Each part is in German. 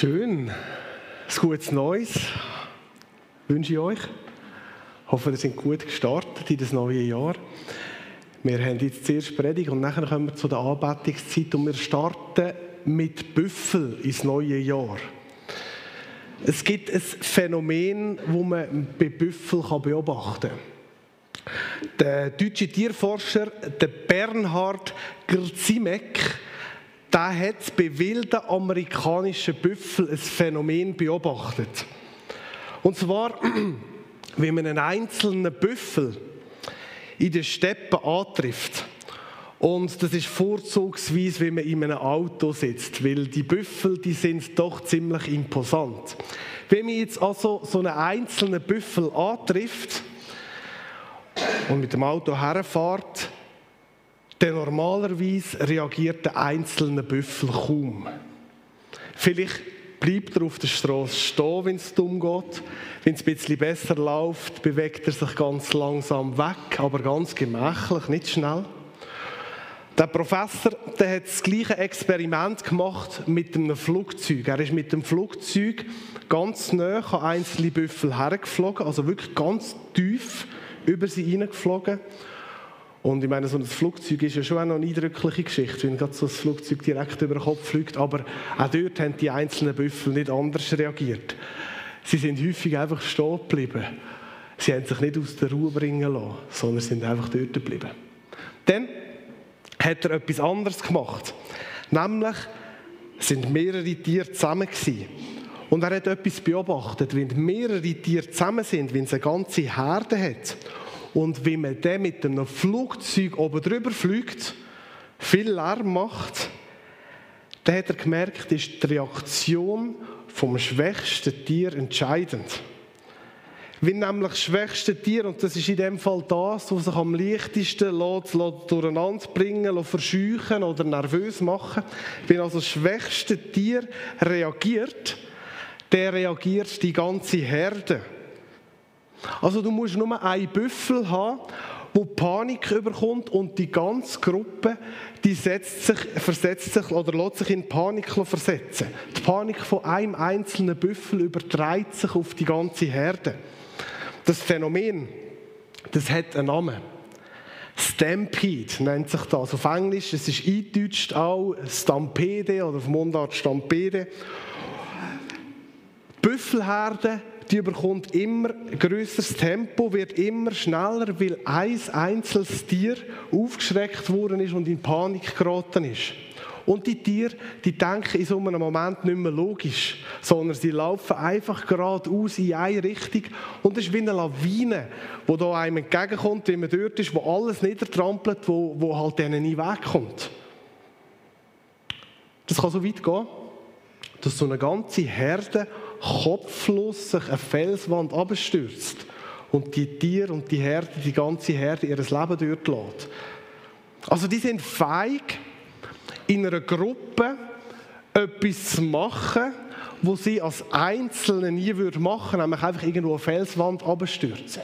Schön. Ein gutes Neues wünsche ich euch. Ich hoffe, ihr seid gut gestartet in das neue Jahr. Wir haben jetzt zuerst Predigt und dann kommen wir zu der Anbetungszeit und wir starten mit Büffel ins neue Jahr. Es gibt ein Phänomen, das man bei Büffel beobachten kann. Der deutsche Tierforscher Bernhard Grzimek der hat bei wilden amerikanischen Büffel ein Phänomen beobachtet. Und zwar, wenn man einen einzelnen Büffel in den Steppen antrifft. Und das ist vorzugsweise, wenn man in einem Auto sitzt, weil die Büffel, die sind doch ziemlich imposant. Wenn man jetzt also so einen einzelnen Büffel antrifft und mit dem Auto herfährt, denn normalerweise reagiert der einzelne Büffel kaum. Vielleicht bleibt er auf der Straße stehen, wenn es dumm geht. Wenn es ein bisschen besser läuft, bewegt er sich ganz langsam weg, aber ganz gemächlich, nicht schnell. Der Professor der hat das gleiche Experiment gemacht mit einem Flugzeug. Er ist mit dem Flugzeug ganz nah an einzelne Büffel hergeflogen, also wirklich ganz tief über sie hineingeflogen und ich meine, so ein Flugzeug ist ja schon eine eindrückliche Geschichte, wenn gerade so ein Flugzeug direkt über den Kopf fliegt. Aber auch dort haben die einzelnen Büffel nicht anders reagiert. Sie sind häufig einfach stehen geblieben. Sie haben sich nicht aus der Ruhe bringen lassen, sondern sind einfach dort geblieben. Dann hat er etwas anderes gemacht. Nämlich sind mehrere Tiere zusammen gewesen. Und er hat etwas beobachtet. Wenn mehrere Tiere zusammen sind, wenn es eine ganze Herde hat und wie man dann mit einem Flugzeug oben drüber fliegt, viel Lärm macht, dann hat er gemerkt, ist die Reaktion vom schwächsten Tier entscheidend. Wenn nämlich das schwächste Tier, und das ist in dem Fall das, was sich am leichtesten lässt, lässt durcheinander bringen, verscheuchen oder nervös machen, wenn also das schwächste Tier reagiert, der reagiert die ganze Herde. Also du musst nur einen Büffel haben, wo Panik überkommt und die ganze Gruppe, die setzt sich, versetzt sich oder lässt sich in Panik versetzen. Die Panik von einem einzelnen Büffel überträgt sich auf die ganze Herde. Das Phänomen, das hat einen Namen. Stampede nennt sich das auf Englisch. Es ist eingedeutscht auch Stampede oder auf Mundart Stampede. Büffelherde die bekommt immer größeres Tempo, wird immer schneller, weil ein einzelnes Tier aufgeschreckt worden ist und in Panik geraten ist. Und die Tiere, die denken in so einem Moment nicht mehr logisch, sondern sie laufen einfach geradeaus in eine Richtung. Und es ist wie eine Lawine, wo da einem entgegenkommt, wie man dort ist, wo alles niedertrampelt, wo, wo halt denen nie wegkommt. Das kann so weit gehen, dass so eine ganze Herde kopflos sich eine Felswand abstürzt und die Tiere und die Herde, die ganze Herde, ihr Leben dort lässt. Also die sind feig, in einer Gruppe etwas zu machen, wo sie als Einzelne nie würden machen, nämlich einfach irgendwo eine Felswand abstürzen.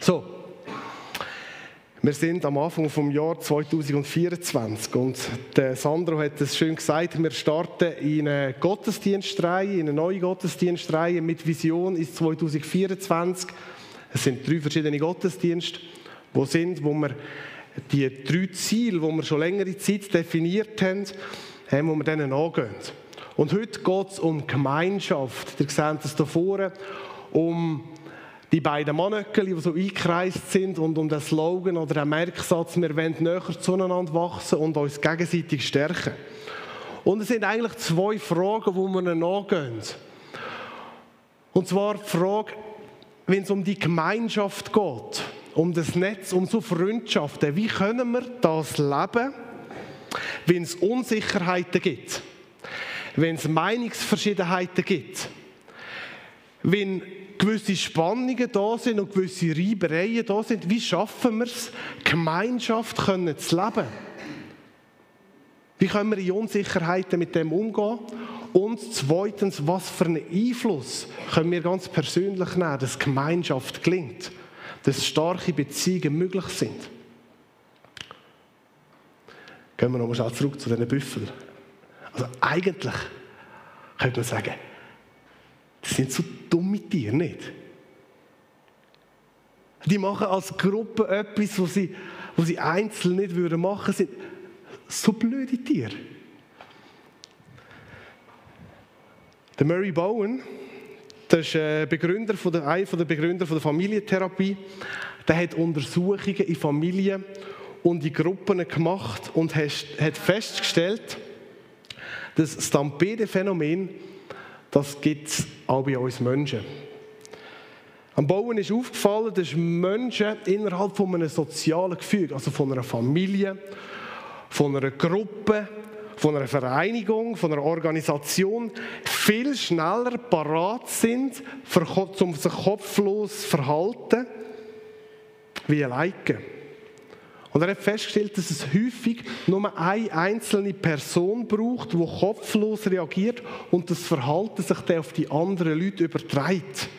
So, wir sind am Anfang vom Jahr 2024 und der Sandro hat es schön gesagt, wir starten in eine Gottesdienstreihe, in eine neue Gottesdienstreihe mit Vision ist 2024. Es sind drei verschiedene Gottesdienste, wo sind, wo wir die drei Ziele, die wir schon längere Zeit definiert haben, haben, wo wir denen angehen. Und heute geht es um Gemeinschaft. Ihr seht es hier vorne, um die beiden Mannöckeli, die so eingekreist sind und um den Slogan oder den Merksatz, wir wollen näher zueinander wachsen und uns gegenseitig stärken. Und es sind eigentlich zwei Fragen, die wir nachgehen. Und zwar die Frage, wenn es um die Gemeinschaft geht, um das Netz, um so Freundschaften, wie können wir das leben, wenn es Unsicherheiten gibt, wenn es Meinungsverschiedenheiten gibt, wenn gewisse Spannungen da sind und gewisse Reibereien da sind, wie schaffen wir es, Gemeinschaft können zu leben? Wie können wir in Unsicherheiten mit dem umgehen? Und zweitens, was für einen Einfluss können wir ganz persönlich nehmen, dass Gemeinschaft gelingt, dass starke Beziehungen möglich sind? Gehen wir nochmal zurück zu diesen Büffeln. Also eigentlich könnte man sagen, sind so dumme Tiere, nicht? Die machen als Gruppe etwas, was sie, was sie einzeln nicht würden machen, sind so blöde Tiere. Der Murray Bowen, das ist äh, Begründer von der, einer der Begründer von der Familientherapie, der hat Untersuchungen in Familien und in Gruppen gemacht und hat festgestellt, das Stampede-Phänomen, das gibt es auch bei uns Menschen. Am Bauen ist aufgefallen, dass Menschen innerhalb von einem sozialen Gefüge, also von einer Familie, von einer Gruppe, von einer Vereinigung, von einer Organisation viel schneller parat sind, um sich kopflos zu verhalten, wie alleine. Und er hat festgestellt, dass es häufig nur eine einzelne Person braucht, die kopflos reagiert und das Verhalten sich dann auf die anderen Leute überträgt.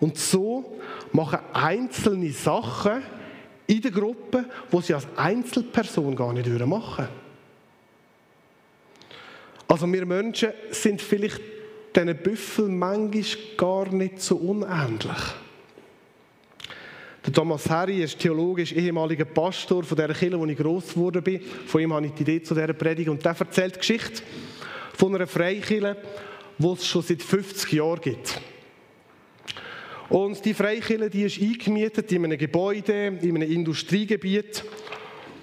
Und so machen einzelne Sachen in der Gruppe, wo sie als Einzelperson gar nicht machen Also wir Menschen sind vielleicht diesen Büffeln manchmal gar nicht so unähnlich. Der Thomas Harry ist Theologe, ist ehemaliger Pastor von der Kirche, wo ich gross geworden bin. Von ihm habe ich die Idee zu dieser Predigt. Und der erzählt die Geschichte von einer Freikirche, die es schon seit 50 Jahren gibt. Und die Freikirche, die ist eingemietet in einem Gebäude, in einem Industriegebiet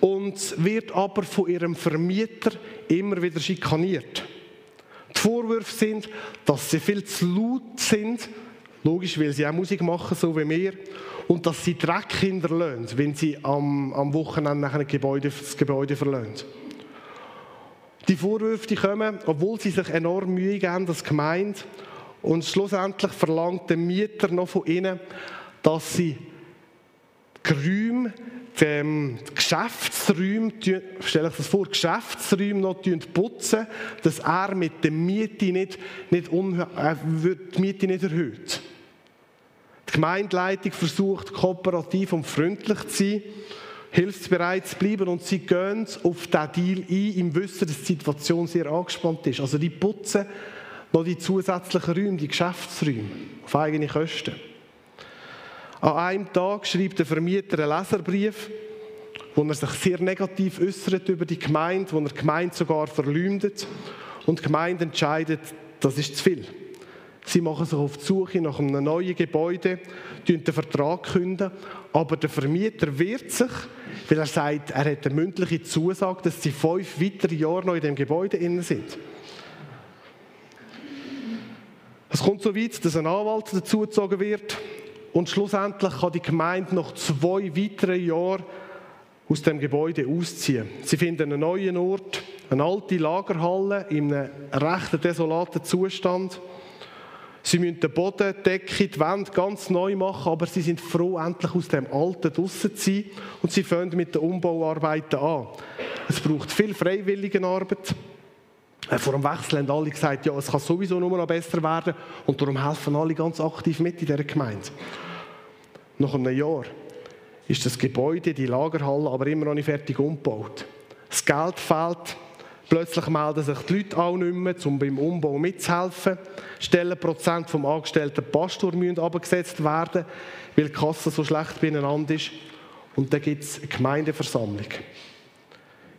und wird aber von ihrem Vermieter immer wieder schikaniert. Die Vorwürfe sind, dass sie viel zu laut sind, logisch, weil sie auch Musik machen, so wie wir, und dass sie Dreck hinterlassen, wenn sie am, am Wochenende nach einem Gebäude, das Gebäude verlassen. Die Vorwürfe die kommen, obwohl sie sich enorm Mühe geben, das gemeint, und schlussendlich verlangt der Mieter noch von ihnen, dass sie Räume, die Geschäftsräume, stelle ich das vor, Geschäftsräume noch putzen, dass er mit der Miete nicht, nicht, äh, die Miete nicht erhöht. Die Gemeindeleitung versucht, kooperativ und freundlich zu sein, hilfsbereit zu bleiben und sie gehen auf diesen Deal ein, im Wissen, dass die Situation sehr angespannt ist. Also die putzen noch die zusätzlichen Räume, die Geschäftsräume, auf eigene Kosten. An einem Tag schreibt der Vermieter einen Leserbrief, wo er sich sehr negativ äußert über die Gemeinde, wo er die Gemeinde sogar verleumdet und die Gemeinde entscheidet, das ist zu viel. Sie machen sich auf die Suche nach einem neuen Gebäude, den Vertrag künden, aber der Vermieter wehrt sich, weil er sagt, er hat eine mündliche Zusage, dass sie fünf weitere Jahre noch in dem Gebäude innen sind. Es kommt so weit, dass ein Anwalt dazugezogen wird und schlussendlich kann die Gemeinde noch zwei weitere Jahre aus dem Gebäude ausziehen. Sie finden einen neuen Ort, eine alte Lagerhalle in einem recht desolaten Zustand. Sie müssen den Boden, die Decke, die Wände ganz neu machen, aber sie sind froh, endlich aus dem Alten draussen zu sein und sie fangen mit den Umbauarbeiten an. Es braucht viel Freiwilligenarbeit. Äh, vor dem Wechsel haben alle gesagt, ja, es kann sowieso nur noch besser werden und darum helfen alle ganz aktiv mit in dieser Gemeinde. Nach einem Jahr ist das Gebäude, die Lagerhalle, aber immer noch nicht fertig umgebaut. Das Geld fehlt, Plötzlich melden sich die Leute auch nicht mehr, um beim Umbau mitzuhelfen. Stellenprozent vom angestellten Pastor müssen abgesetzt werden, weil die Kasse so schlecht beieinander ist. Und dann gibt es eine Gemeindeversammlung.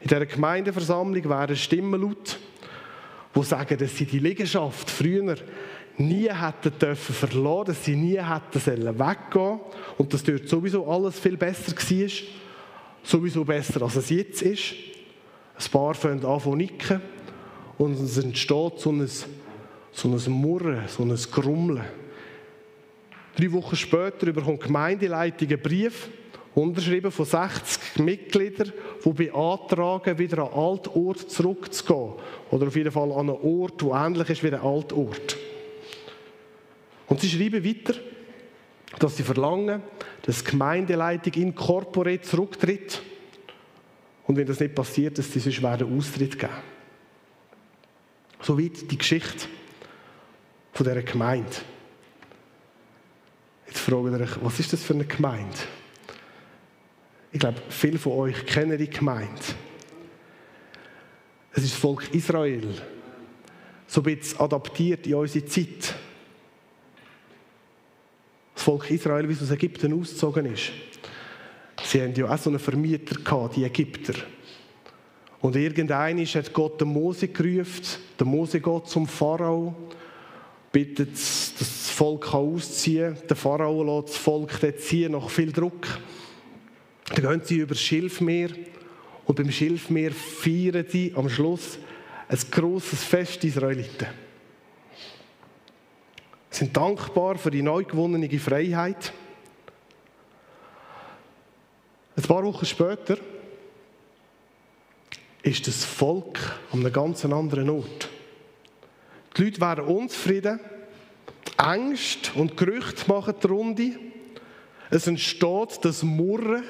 In dieser Gemeindeversammlung werden Stimmen laut, die sagen, dass sie die Liegenschaft früher nie hätten dürfen verlassen, dass sie nie hätten sollen weggehen und dass dort sowieso alles viel besser war, sowieso besser als es jetzt ist. Ein paar fangen an zu nicken und es entsteht so ein, so ein Murren, so ein Grummeln. Drei Wochen später bekommt die Gemeindeleitung einen Brief, unterschrieben von 60 Mitgliedern, die beantragen, wieder an den Altort zurückzugehen. Oder auf jeden Fall an einen Ort, der ähnlich ist wie der Altort. Und sie schreiben weiter, dass sie verlangen, dass die Gemeindeleitung in Corpore zurücktritt und wenn das nicht passiert, dass sie sonst werden Austritt geben. Soweit die Geschichte von dieser Gemeinde. Jetzt fragen ihr euch, was ist das für eine Gemeinde? Ich glaube, viele von euch kennen die Gemeinde. Es ist das Volk Israel, so ein bisschen adaptiert in unsere Zeit. Das Volk Israel, wie es aus Ägypten ausgezogen ist. Sie haben ja auch so einen Vermieter gehabt, die Ägypter. Und irgendeiner hat Gott den Mose gerufen, der Mose Gott zum Pharao, bittet, dass das Volk ausziehen. Der Pharao lässt das Volk dort ziehen, nach viel Druck. Dann gehen sie über das Schilfmeer und beim Schilfmeer feiern sie am Schluss ein grosses Fest Israeliten. Sie sind dankbar für die neu gewonnene Freiheit. Ein paar Wochen später ist das Volk an einem ganz anderen Ort. Die Leute werden unzufrieden, Angst und Gerüchte machen die Runde. Es entsteht das Murren.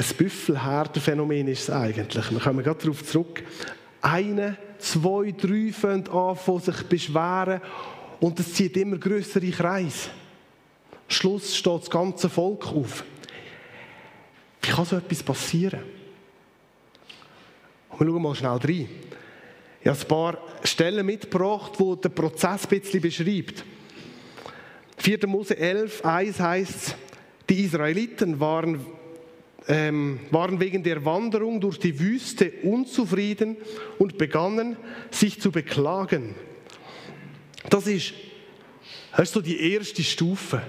Ein Büffelherdenphänomen ist es eigentlich. Wir kommen gerade darauf zurück. Eine, zwei, drei fangen an, von sich beschweren und es zieht immer größere Kreise. Schluss steht das ganze Volk auf. Wie kann so etwas passieren? wir schauen mal schnell rein. Ich habe ein paar Stellen mitgebracht, wo der Prozess ein bisschen beschreibt. 4. Mose 11, 1 heißt die Israeliten waren, ähm, waren wegen der Wanderung durch die Wüste unzufrieden und begannen, sich zu beklagen. Das ist, ist so die erste Stufe.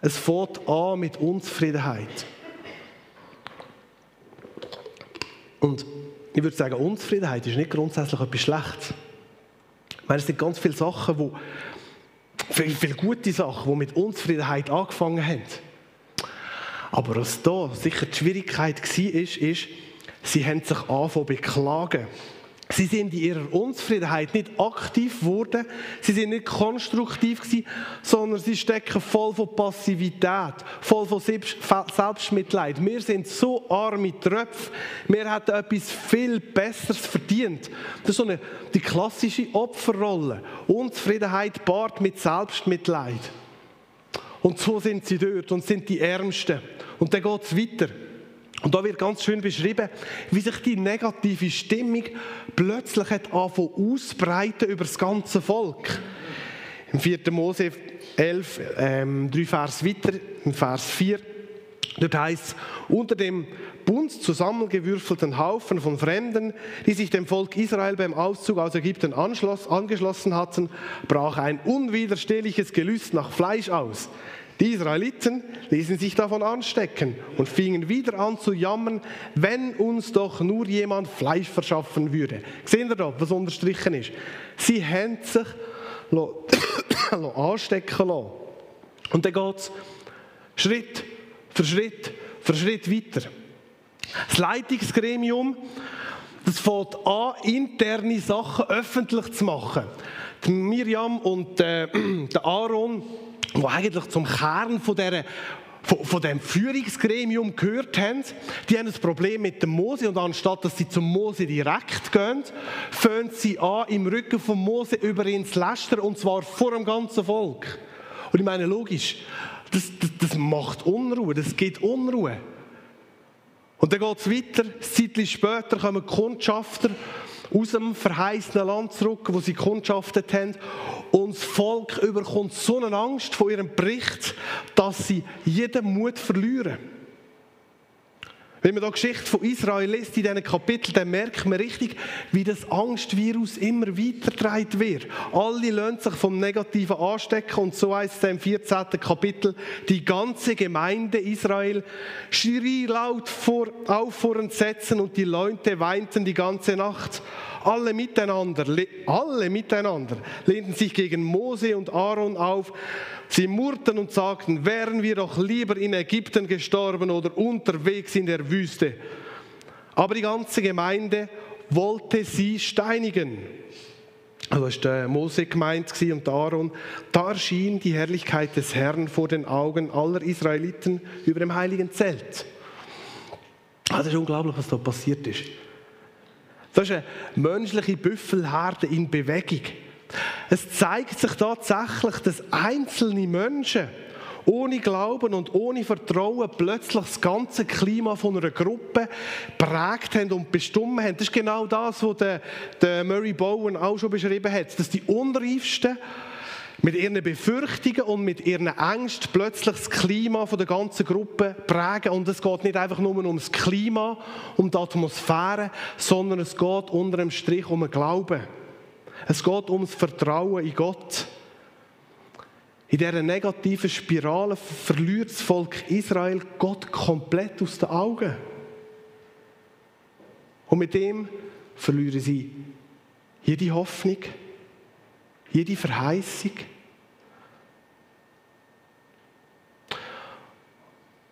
Es fängt an mit Unzufriedenheit. Und ich würde sagen, Unzufriedenheit ist nicht grundsätzlich etwas Schlechtes. Ich meine, es sind ganz viele Sachen, wo, viele, viele gute Sachen, die mit Unzufriedenheit angefangen haben. Aber was da sicher die Schwierigkeit war, ist, ist, sie haben sich angefangen zu beklagen. Sie sind in ihrer Unzufriedenheit nicht aktiv geworden, sie sind nicht konstruktiv gewesen, sondern sie stecken voll von Passivität, voll von Selbstmitleid. Wir sind so arme Tröpfe, wir hätten etwas viel Besseres verdient. Das ist so eine, die klassische Opferrolle. Unzufriedenheit paart mit Selbstmitleid. Und so sind sie dort und sind die Ärmsten. Und dann geht es weiter. Und da wird ganz schön beschrieben, wie sich die negative Stimmung plötzlich hat ausbreiten über das ganze Volk. Im 4. Mose 11, ähm, drei Vers weiter, im Vers 4, dort heißt unter dem Bund zusammengewürfelten Haufen von Fremden, die sich dem Volk Israel beim Auszug aus Ägypten angeschlossen hatten, brach ein unwiderstehliches Gelüst nach Fleisch aus. Die Israeliten ließen sich davon anstecken und fingen wieder an zu jammern, wenn uns doch nur jemand Fleisch verschaffen würde. Sehen ihr da, was unterstrichen ist? Sie haben sich anstecken lassen. Und dann geht es Schritt für Schritt für Schritt weiter. Das Leitungsgremium, das fängt an, interne Sachen öffentlich zu machen. Die Miriam und äh, Aaron die eigentlich zum Kern von dieser von dem Führungsgremium gehört haben, die haben ein Problem mit dem Mose und anstatt dass sie zum Mose direkt gehen, fangen sie an, im Rücken von Mose über ihn zu lästern und zwar vor dem ganzen Volk. Und ich meine, logisch, das, das, das macht Unruhe, das gibt Unruhe. Und dann geht es weiter, ein Zeitchen später kommen Kundschafter aus dem verheißenen Land zurück, wo sie kundschaftet haben. Und das Volk überkommt so eine Angst vor ihrem Bericht, dass sie jeden Mut verlieren. Wenn man da Geschichte von Israel liest in diesen Kapiteln, dann merkt man richtig, wie das Angstvirus immer weitergetragen wird. Alle lassen sich vom Negativen anstecken und so heißt es im 14. Kapitel, die ganze Gemeinde Israel schrie laut vor, auf vor Entsetzen und die Leute weinten die ganze Nacht. Alle miteinander, alle miteinander lehnten sich gegen Mose und Aaron auf. Sie murrten und sagten, wären wir doch lieber in Ägypten gestorben oder unterwegs in der Wüste. Aber die ganze Gemeinde wollte sie steinigen. Also ist der Mose gemeint und Aaron. Da erschien die Herrlichkeit des Herrn vor den Augen aller Israeliten über dem heiligen Zelt. Also ist unglaublich, was da passiert ist. Das ist eine menschliche Büffelherde in Bewegung. Es zeigt sich tatsächlich, dass einzelne Menschen ohne Glauben und ohne Vertrauen plötzlich das ganze Klima von einer Gruppe prägt haben und bestimmt haben. Das ist genau das, was der, Murray Bowen auch schon beschrieben hat, dass die Unreifsten mit ihren Befürchtungen und mit ihren Ängsten plötzlich das Klima der ganzen Gruppe prägen. Und es geht nicht einfach nur ums Klima, um die Atmosphäre, sondern es geht unter dem Strich um den Glauben. Es geht ums Vertrauen in Gott. In dieser negativen Spirale verliert das Volk Israel Gott komplett aus den Augen. Und mit dem verlieren sie jede Hoffnung, jede Verheißung.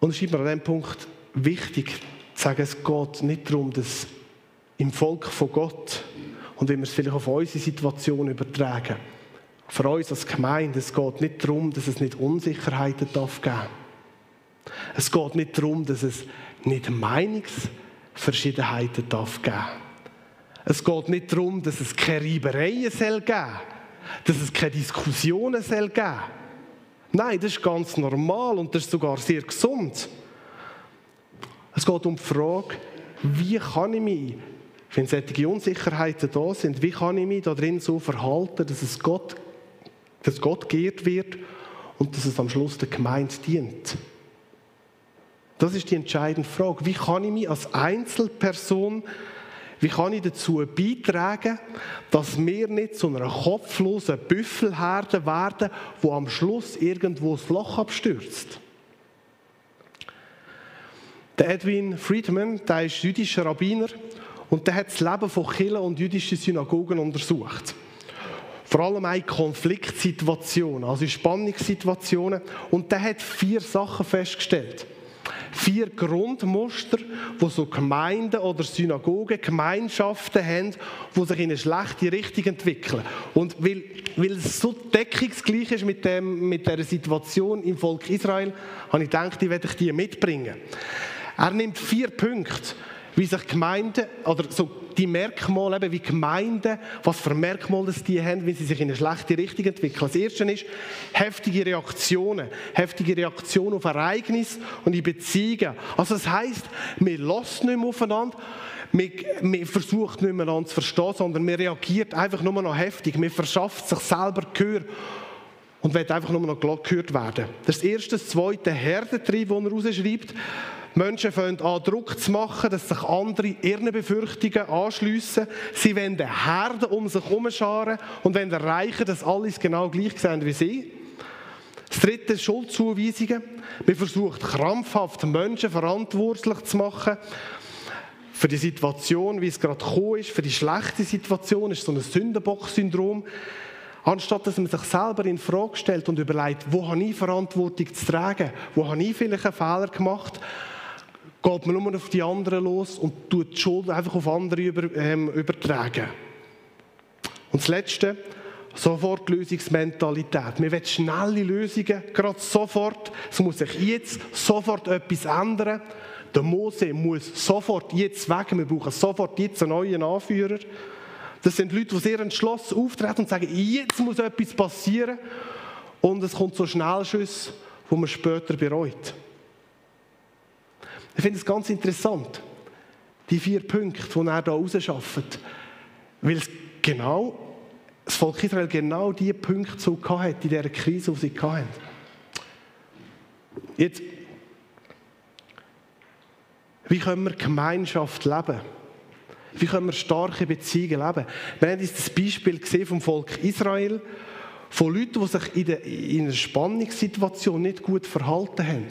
Und es scheint mir an diesem Punkt wichtig zu sagen, es geht nicht darum, dass im Volk von Gott und wenn wir es vielleicht auf unsere Situation übertragen, für uns als Gemeinde, es geht nicht darum, dass es nicht Unsicherheiten darf geben. Es geht nicht darum, dass es nicht Meinungsverschiedenheiten darf geben. Es geht nicht darum, dass es keine Reibereien soll geben, dass es keine Diskussionen soll geben. Nein, das ist ganz normal und das ist sogar sehr gesund. Es geht um die Frage, wie kann ich mich wenn solche Unsicherheiten da sind, wie kann ich mich da drin so verhalten, dass es Gott, dass Gott geehrt wird und dass es am Schluss der Gemeinde dient? Das ist die entscheidende Frage. Wie kann ich mich als Einzelperson, wie kann ich dazu beitragen, dass wir nicht zu einer kopflosen Büffelherde werden, wo am Schluss irgendwo das Loch abstürzt? Der Edwin Friedman, der ist jüdischer Rabbiner und der hat das Leben von Kirchen und jüdischen Synagogen untersucht. Vor allem auch Konfliktsituationen, also Spannungssituationen. Und der hat vier Sachen festgestellt. Vier Grundmuster, wo so Gemeinden oder Synagogen, Gemeinschaften haben, die sich in eine schlechte Richtung entwickeln. Und weil, weil es so deckungsgleich ist mit, dem, mit dieser Situation im Volk Israel, habe ich gedacht, ich werde die mitbringen. Er nimmt vier Punkte wie sich Gemeinden, oder so die Merkmale, eben wie Gemeinden, was für Merkmale die haben, wenn sie sich in eine schlechte Richtung entwickeln. Das erste ist heftige Reaktionen. Heftige Reaktionen auf Ereignisse und in Beziehungen. Also das heisst, wir lassen nicht mehr aufeinander, wir, wir versucht nicht mehr einander zu verstehen, sondern wir reagiert einfach nur noch heftig. Wir verschafft sich selber Gehör und wird einfach nur noch gehört werden. Das erste. Das zweite, Herdentrieb, den er rausschreibt. Menschen fangen an, Druck zu machen, dass sich andere ihren Befürchtungen anschliessen. Sie wollen Herden um sich herumscharen und wollen erreichen, dass alles genau gleich sehen wie sie. Das dritte ist Schuldzuweisungen. Man versucht krampfhaft Menschen verantwortlich zu machen für die Situation, wie es gerade gekommen ist, für die schlechte Situation, ist so ein Sündenbock-Syndrom. Anstatt dass man sich selber in Frage stellt und überlegt, wo habe ich Verantwortung zu tragen, wo habe ich vielleicht einen Fehler gemacht, geht man nur auf die anderen los und tut die Schuld einfach auf andere über, ähm, übertragen. Und das Letzte, sofort Lösungsmentalität. Wir wollen schnelle Lösungen, gerade sofort. Es muss sich jetzt sofort etwas ändern. Der Mose muss sofort jetzt weg. Wir brauchen sofort jetzt einen neuen Anführer. Das sind Leute, die sehr entschlossen auftreten und sagen, jetzt muss etwas passieren. Und es kommt so Schnellschüsse, wo man später bereut. Ich finde es ganz interessant, die vier Punkte, die er hier rausschafft. Weil es genau, das Volk Israel genau diese Punkte so hatte in dieser Krise, die sie hatten. Jetzt, wie können wir Gemeinschaft leben? Wie können wir starke Beziehungen leben? Wir haben jetzt das Beispiel gesehen vom Volk Israel, von Leuten, die sich in, einer Spannungssituation nicht gut verhalten haben.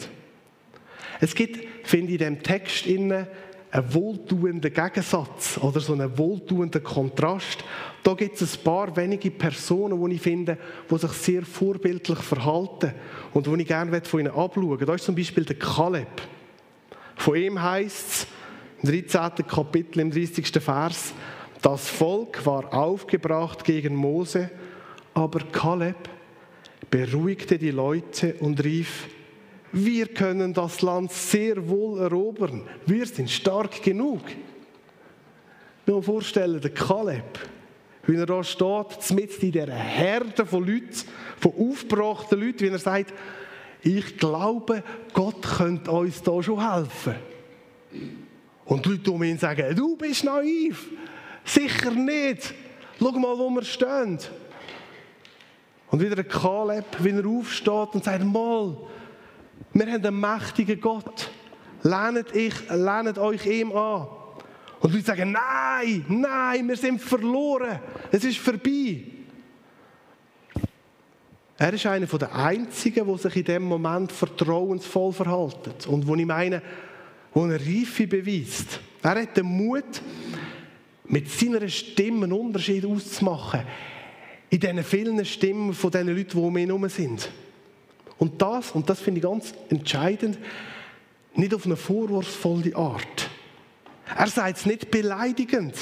Es gibt, finde ich, in diesem Text einen wohltuenden Gegensatz oder so einen wohltuenden Kontrast. Da gibt es ein paar wenige Personen, die ich finde, die sich sehr vorbildlich verhalten und die ich gerne von ihnen abschauen Da ist zum Beispiel der Kaleb. Von ihm heißt es im 13. Kapitel, im 30. Vers, das Volk war aufgebracht gegen Mose, aber Kaleb beruhigte die Leute und rief, wir können das Land sehr wohl erobern. Wir sind stark genug. Mir vorstellen, der Kaleb, wie er da steht, mit in dieser Herde von Leuten, von aufgebrachten Leuten, wie er sagt, ich glaube, Gott könnte uns da schon helfen. Und die Leute um ihn sagen, du bist naiv. Sicher nicht. Schau mal, wo wir stehen. Und wieder ein Kaleb, wie er aufsteht und sagt, mal, wir haben einen mächtigen Gott. Lehnet, ich, lehnet euch ihm an. Und Leute sagen, nein, nein, wir sind verloren. Es ist vorbei. Er ist einer der Einzigen, der sich in dem Moment vertrauensvoll verhält. Und wo ich meine, wo er Reife beweist. Er hat den Mut, mit seiner Stimme einen Unterschied auszumachen. In diesen vielen Stimmen von den Leuten, die um ihn herum sind. Und das, und das finde ich ganz entscheidend, nicht auf eine vorwurfsvolle Art. Er sagt es nicht beleidigend,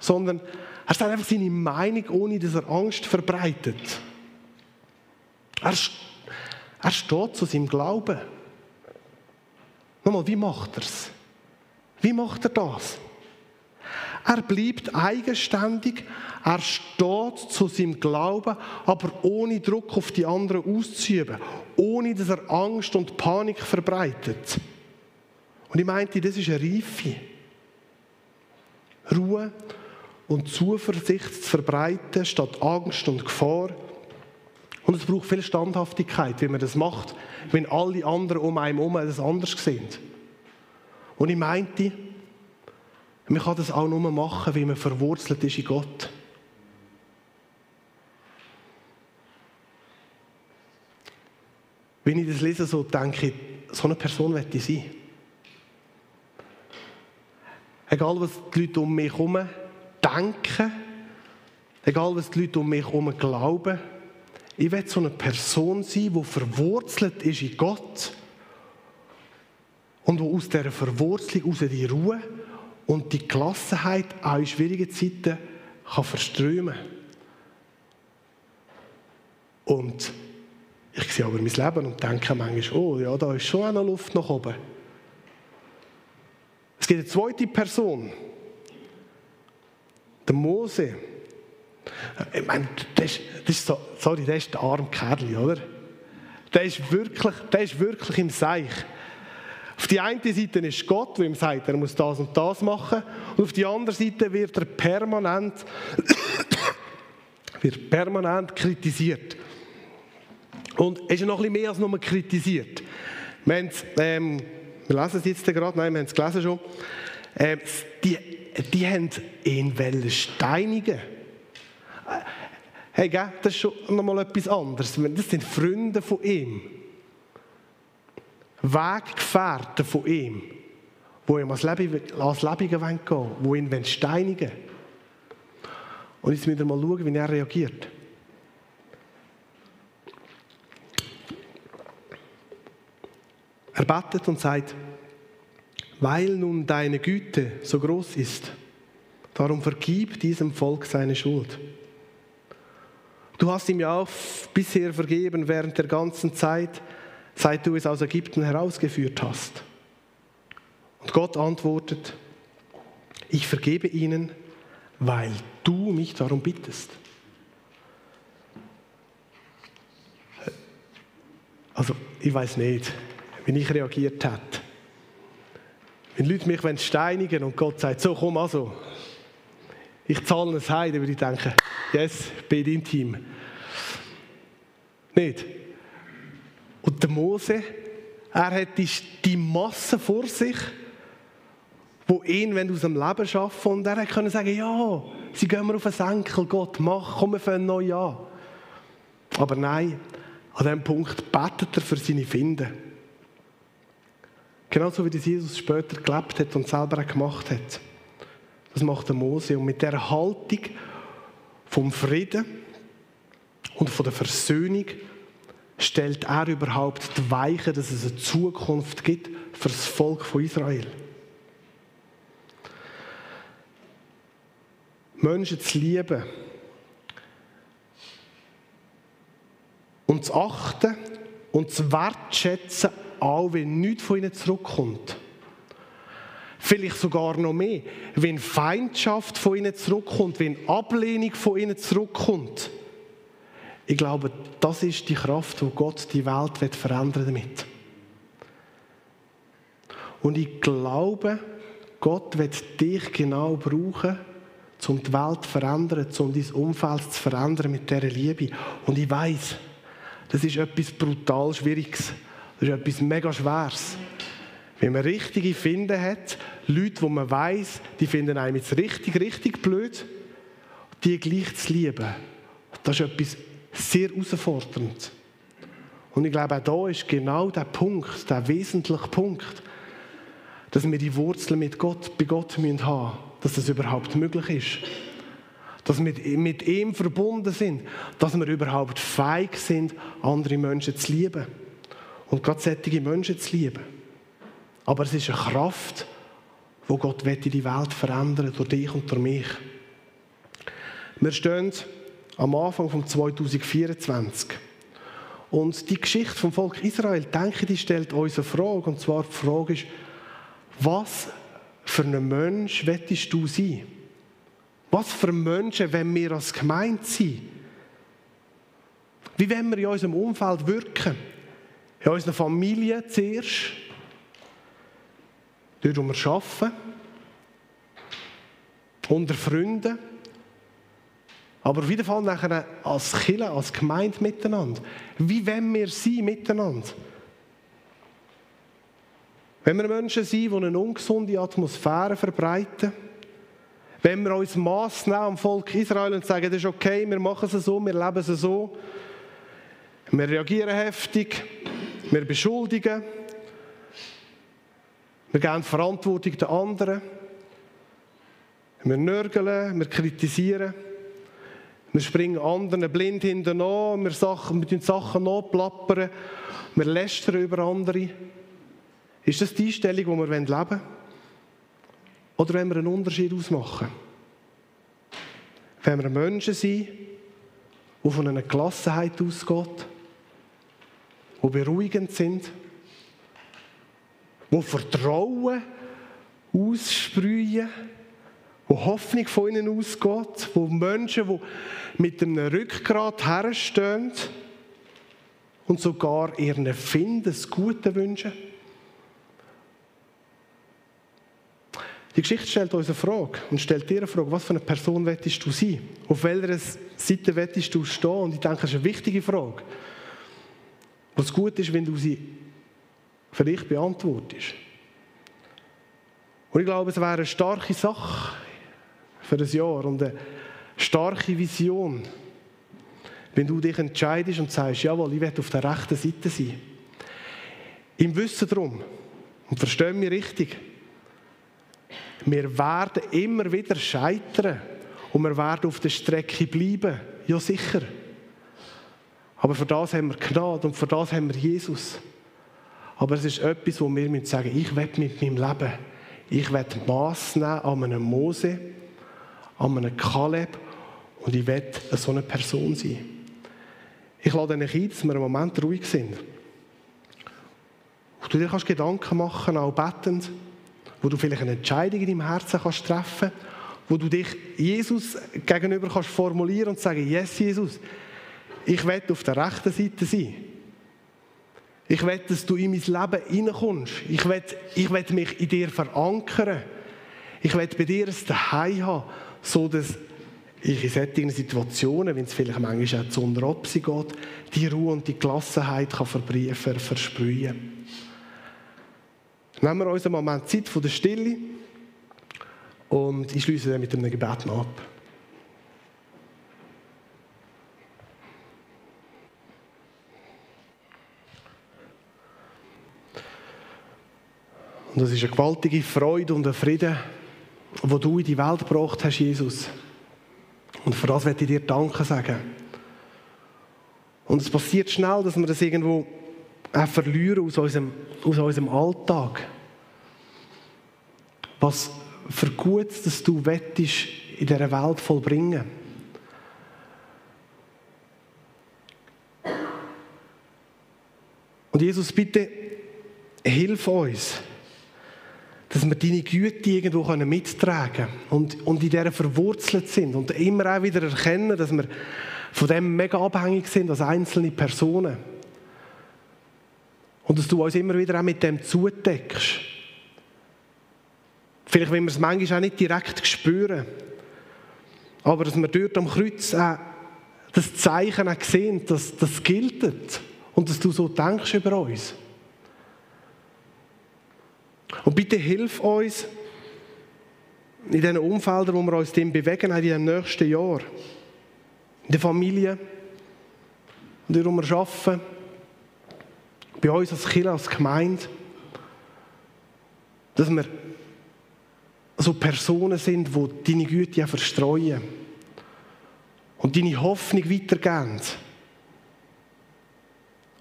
sondern er sagt einfach seine Meinung, ohne dass er Angst verbreitet. Er, er steht zu seinem Glauben. Nochmal, wie macht er es? Wie macht er das? Er bleibt eigenständig, er steht zu seinem Glauben, aber ohne Druck auf die anderen auszuüben, ohne dass er Angst und Panik verbreitet. Und ich meinte, das ist eine Reife. Ruhe und Zuversicht zu verbreiten, statt Angst und Gefahr. Und es braucht viel Standhaftigkeit, wie man das macht, wenn alle anderen um einen herum das anders sehen. Und ich meinte, man kann das auch nur machen, wie man verwurzelt ist in Gott. Wenn ich das lese, so denke ich, so eine Person möchte ich sein. Egal, was die Leute um mich herum denken, egal, was die Leute um mich herum glauben, ich will so eine Person sein, die verwurzelt ist in Gott und wo aus dieser Verwurzelung aus die Ruhe und die Gelassenheit auch in schwierigen Zeiten kann verströmen Und ich sehe aber mein Leben und denke manchmal, oh ja, da ist schon eine Luft nach oben. Es gibt eine zweite Person, der Mose. Ich meine, das ist, das ist so, sorry, der ist der arme Kerl, oder? Der ist wirklich, der ist wirklich im Seich. Auf die eine Seite ist Gott, der ihm sagt, er muss das und das machen. Und auf die andere Seite wird er permanent, wird permanent kritisiert. Und er ist noch ein mehr als nur kritisiert. Wir, ähm, wir lesen es jetzt gerade, nein, wir haben es gelesen schon. Ähm, die, die haben ihn steinigen Hey, gell, das ist schon nochmal etwas anderes. Das sind Freunde von ihm. Weggefährten von ihm, die ihm als Leben, als Leben gehen wollen, die ihn steinigen wollen. Und jetzt müssen wir mal schauen, wie er reagiert. Er betet und sagt, weil nun deine Güte so groß ist, darum vergib diesem Volk seine Schuld. Du hast ihm ja auch bisher vergeben während der ganzen Zeit, seit du es aus Ägypten herausgeführt hast. Und Gott antwortet, ich vergebe ihnen, weil du mich darum bittest. Also, ich weiß nicht, wie ich reagiert hätte. Wenn Leute mich steinigen und Gott sagt, so komm also, ich zahle es heim, würde ich denken, yes, bin dein Team. Nicht? Und der Mose, er hat die Masse vor sich, wo ihn aus dem Leben schaffen und er konnte sagen, ja, sie gehen mir auf den Senkel, Gott, mach, komm, wir fangen neu an. Aber nein, an diesem Punkt betet er für seine Finden. Genauso wie das Jesus später gelebt hat und selber auch gemacht hat. Das macht der Mose. Und mit der Haltung vom Frieden und von der Versöhnung stellt er überhaupt die Weiche, dass es eine Zukunft gibt für das Volk von Israel. Menschen zu lieben und zu achten und zu wertschätzen, auch wenn nichts von ihnen zurückkommt. Vielleicht sogar noch mehr, wenn Feindschaft von ihnen zurückkommt, wenn Ablehnung von ihnen zurückkommt Ich glaube, das ist die Kraft, wo Gott die Welt wird verändern damit. Und ich glaube, Gott wird dich genau brauchen, um die Welt zu verändern, um dein Umfeld zu verändern mit dieser Liebe. Und ich weiß, das ist etwas brutal Schwieriges. Das ist etwas mega Schweres. Wenn man richtige Finden hat, Leute, wo man weiß, die finden einem jetzt richtig, richtig blöd, die gleich zu lieben, das ist etwas sehr herausfordernd. Und ich glaube, auch da ist genau der Punkt, der wesentliche Punkt, dass wir die Wurzeln mit Gott, bei Gott haben müssen dass das überhaupt möglich ist. Dass wir mit ihm verbunden sind, dass wir überhaupt feig sind, andere Menschen zu lieben. Und Gott solche Menschen zu lieben. Aber es ist eine Kraft, wo Gott in die Welt verändern durch dich und durch mich. Wir stehen am Anfang von 2024. Und die Geschichte vom Volk Israel, denke ich, die stellt uns eine Frage. Und zwar die Frage ist, was für ein Mensch wettest du sein? Was für Menschen wenn wir als Gemeinde sein? Wie wollen wir in unserem Umfeld wirken? In unserer Familie zuerst, dort, wo wir arbeiten, unter Freunden, aber auf jeden Fall nachher als Killer, als Gemeinde miteinander. Wie wollen wir sein miteinander? Wenn wir Menschen sind, die eine ungesunde Atmosphäre verbreiten, wenn wir uns Mass nehmen am Volk Israel und sagen, das ist okay, wir machen es so, wir leben es so, wir reagieren heftig, wir beschuldigen, wir geben Verantwortung den anderen, wir nörgeln, wir kritisieren, wir springen anderen blind hinterher, wir, Sachen, wir Sachen nachplappern, wir lästern über andere. Ist das die Einstellung, die wir leben wollen? Oder wenn wir einen Unterschied ausmachen? Wenn wir Menschen sind, die von einer Gelassenheit ausgeht, die beruhigend sind, die Vertrauen aussprühen, wo Hoffnung von ihnen ausgeht, wo Menschen, die mit einem Rückgrat herstehen und sogar ihren Finden das Gute wünschen. Die Geschichte stellt uns eine Frage und stellt dir eine Frage, was für eine Person wettest du sein? Auf welcher Seite wettest du stehen? Und ich denke, das ist eine wichtige Frage. Was gut ist, wenn du sie für dich beantwortest. Und ich glaube, es wäre eine starke Sache für ein Jahr und eine starke Vision, wenn du dich entscheidest und sagst, jawohl, ich werde auf der rechten Seite sein. Im Wissen darum, und versteh mich richtig, wir werden immer wieder scheitern und wir werden auf der Strecke bleiben. Ja, sicher. Aber für das haben wir Gnade und für das haben wir Jesus. Aber es ist etwas, wo wir sagen müssen, ich werde mit meinem Leben, ich werde Mass nehmen an einem Mose, an einem Kaleb und ich werde so eine Person sein. Ich lade euch ein, dass wir einen Moment ruhig sind. Und du dir kannst Gedanken machen, auch bettend wo du vielleicht eine Entscheidung in deinem Herzen kannst treffen wo du dich Jesus gegenüber kannst formulieren und sagen, yes, Jesus, ich werde auf der rechten Seite sein. Ich will, dass du in mein Leben hineinkommst. Ich will, ich will mich in dir verankern. Ich will bei dir ein Zuhause haben, so dass ich in solchen Situationen, wenn es vielleicht manchmal auch zu Unteropsi geht, die Ruhe und die Gelassenheit kann versprühen. Nehmen wir uns einen Moment Zeit von der Stille und ich schließe dann mit einem Gebet ab. Und das ist eine gewaltige Freude und ein Frieden, wo du in die Welt gebracht hast, Jesus. Und für das möchte ich dir Danke sagen. Und es passiert schnell, dass wir das irgendwo auch verlieren aus unserem, aus unserem Alltag. Was für Gutes, dass du wettest in dieser Welt vollbringen. Und Jesus, bitte hilf uns, dass wir deine Güte irgendwo mittragen können und, und in dieser verwurzelt sind und immer auch wieder erkennen, dass wir von dem mega abhängig sind als einzelne Personen. Und dass du uns immer wieder auch mit dem zudeckst. Vielleicht, wenn wir es manchmal auch nicht direkt spüren. Aber dass wir dort am Kreuz auch das Zeichen auch sehen, dass das gilt und dass du so denkst über uns. Und bitte hilf uns in diesen Umfeldern, wo wir uns dem bewegen, auch in den nächsten Jahren. In der Familie, und wo wir arbeiten, bei uns als Kirche, als Gemeinde, dass wir so Personen sind, die deine Güte verstreuen und deine Hoffnung weitergeben.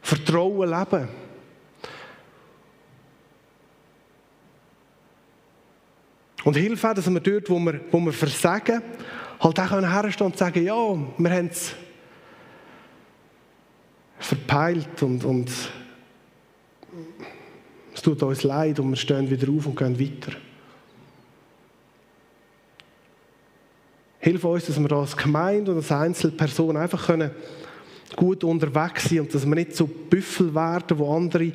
Vertrauen leben. Und Hilfe dass wir dort, wo wir, wo wir versagen, halt auch herstehen und sagen, ja, wir haben es verpeilt und, und es tut uns leid und wir stehen wieder auf und gehen weiter. Hilf uns, dass wir als Gemeinde und als Einzelperson einfach können gut unterwegs sein und dass wir nicht so Büffel werden, wo andere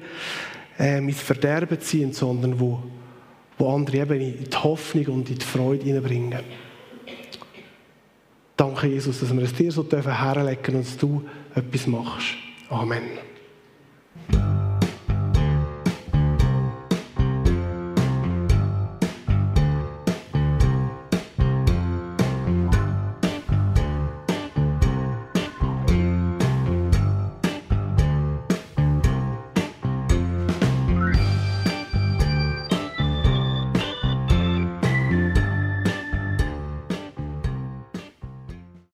äh, ins Verderben ziehen, sondern wo wo andere eben in die Hoffnung und in die Freude hineinbringen. Danke, Jesus, dass wir es dir so herlegen dürfen und dass du etwas machst. Amen.